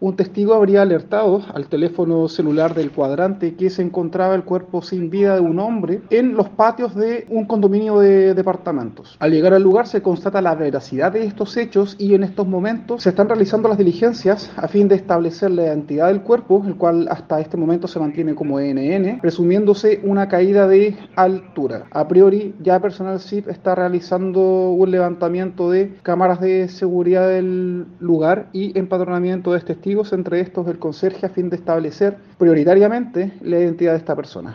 un testigo habría alertado al teléfono celular del cuadrante que se encontraba el cuerpo sin vida de un hombre en los patios de un condominio de departamentos. Al llegar al lugar se constata la veracidad de estos hechos y en estos momentos se están realizando las diligencias a fin de establecer la identidad del cuerpo, el cual hasta este momento se mantiene como ENN, presumiéndose una caída de altura. A priori ya personal SIP está realizando un levantamiento de cámaras de seguridad del lugar y empadronamiento de entre estos el conserje, a fin de establecer prioritariamente la identidad de esta persona.